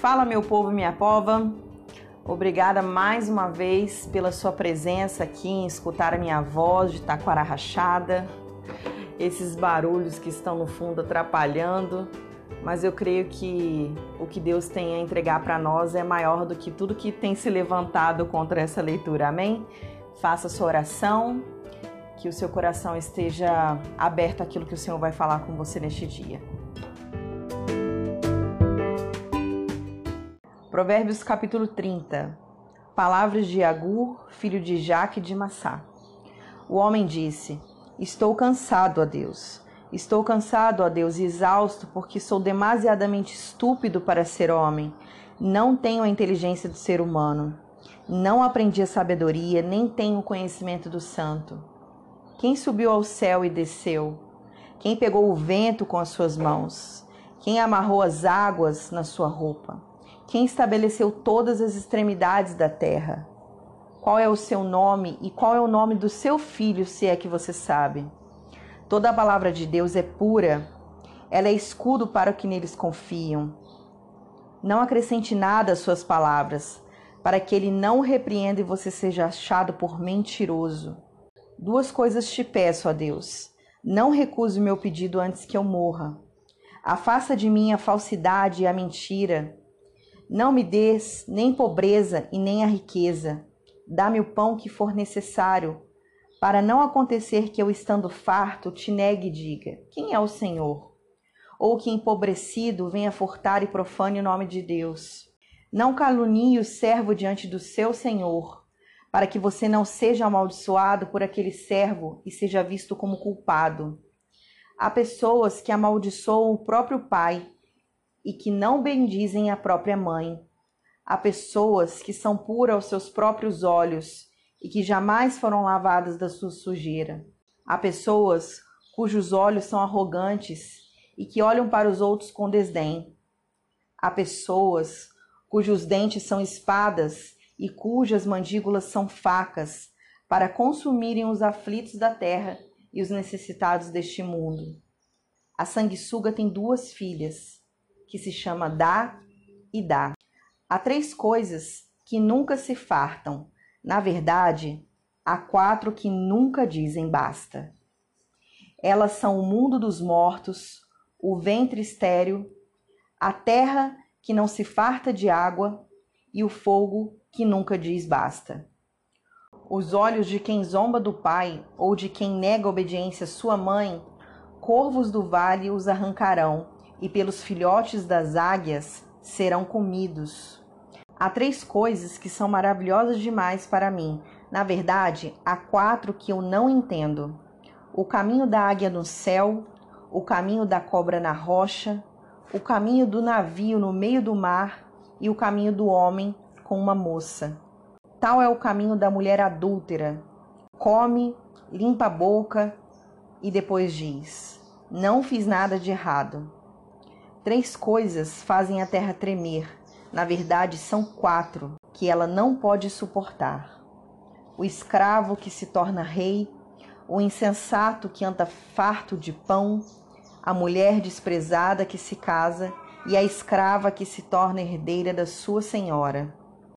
Fala, meu povo, minha pova. Obrigada mais uma vez pela sua presença aqui em escutar a minha voz de taquara rachada, esses barulhos que estão no fundo atrapalhando, mas eu creio que o que Deus tem a entregar para nós é maior do que tudo que tem se levantado contra essa leitura. Amém? Faça sua oração, que o seu coração esteja aberto àquilo que o Senhor vai falar com você neste dia. Provérbios capítulo 30. Palavras de Agur, filho de Jaque de Massá. O homem disse: Estou cansado, ó Deus. Estou cansado, ó Deus, e exausto, porque sou demasiadamente estúpido para ser homem. Não tenho a inteligência do ser humano. Não aprendi a sabedoria, nem tenho o conhecimento do santo. Quem subiu ao céu e desceu? Quem pegou o vento com as suas mãos? Quem amarrou as águas na sua roupa? Quem estabeleceu todas as extremidades da terra? Qual é o seu nome e qual é o nome do seu filho, se é que você sabe? Toda a palavra de Deus é pura, ela é escudo para o que neles confiam. Não acrescente nada às suas palavras, para que ele não repreenda e você seja achado por mentiroso. Duas coisas te peço, ó Deus. Não recuse meu pedido antes que eu morra. Afasta de mim a falsidade e a mentira não me des nem pobreza e nem a riqueza. Dá-me o pão que for necessário, para não acontecer que eu, estando farto, te negue e diga: Quem é o Senhor? Ou que empobrecido venha furtar e profane o nome de Deus. Não calunie o servo diante do seu Senhor, para que você não seja amaldiçoado por aquele servo e seja visto como culpado. Há pessoas que amaldiçoam o próprio pai e que não bendizem a própria mãe. Há pessoas que são puras aos seus próprios olhos e que jamais foram lavadas da sua sujeira. Há pessoas cujos olhos são arrogantes e que olham para os outros com desdém. Há pessoas cujos dentes são espadas e cujas mandíbulas são facas, para consumirem os aflitos da terra e os necessitados deste mundo. A sanguessuga tem duas filhas que se chama dá e dá. Há três coisas que nunca se fartam. Na verdade, há quatro que nunca dizem basta. Elas são o mundo dos mortos, o ventre estéril, a terra que não se farta de água e o fogo que nunca diz basta. Os olhos de quem zomba do pai ou de quem nega obediência à sua mãe, corvos do vale os arrancarão e pelos filhotes das águias serão comidos. Há três coisas que são maravilhosas demais para mim. Na verdade, há quatro que eu não entendo: o caminho da águia no céu, o caminho da cobra na rocha, o caminho do navio no meio do mar e o caminho do homem com uma moça. Tal é o caminho da mulher adúltera. Come, limpa a boca e depois diz: Não fiz nada de errado. Três coisas fazem a terra tremer. Na verdade, são quatro que ela não pode suportar: o escravo que se torna rei, o insensato que anda farto de pão, a mulher desprezada que se casa e a escrava que se torna herdeira da sua senhora.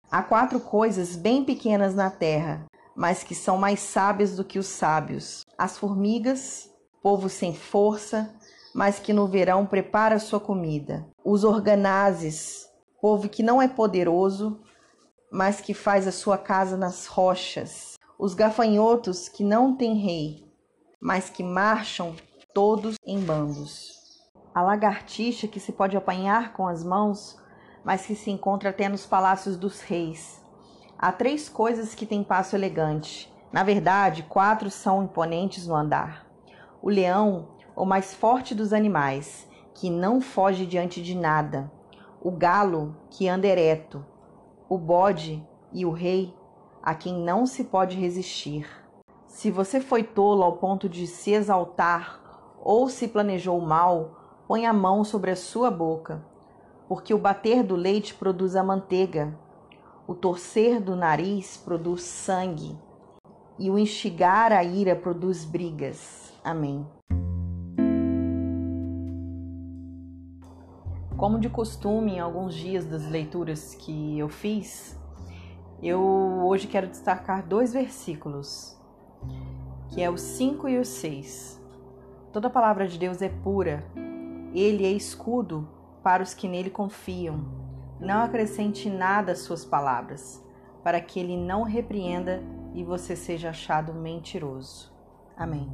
Há quatro coisas bem pequenas na terra, mas que são mais sábias do que os sábios: as formigas, povo sem força, mas que no verão prepara sua comida. Os organazes, povo que não é poderoso, mas que faz a sua casa nas rochas. Os gafanhotos que não têm rei, mas que marcham todos em bandos. A lagartixa que se pode apanhar com as mãos, mas que se encontra até nos palácios dos reis. Há três coisas que têm passo elegante. Na verdade, quatro são imponentes no andar: o leão, o mais forte dos animais, que não foge diante de nada, o galo que anda ereto, o bode e o rei, a quem não se pode resistir. Se você foi tolo ao ponto de se exaltar ou se planejou mal, põe a mão sobre a sua boca, porque o bater do leite produz a manteiga, o torcer do nariz produz sangue, e o instigar a ira produz brigas. Amém. Como de costume, em alguns dias das leituras que eu fiz, eu hoje quero destacar dois versículos, que é o 5 e o 6. Toda palavra de Deus é pura, ele é escudo para os que nele confiam. Não acrescente nada às suas palavras, para que ele não repreenda e você seja achado mentiroso. Amém.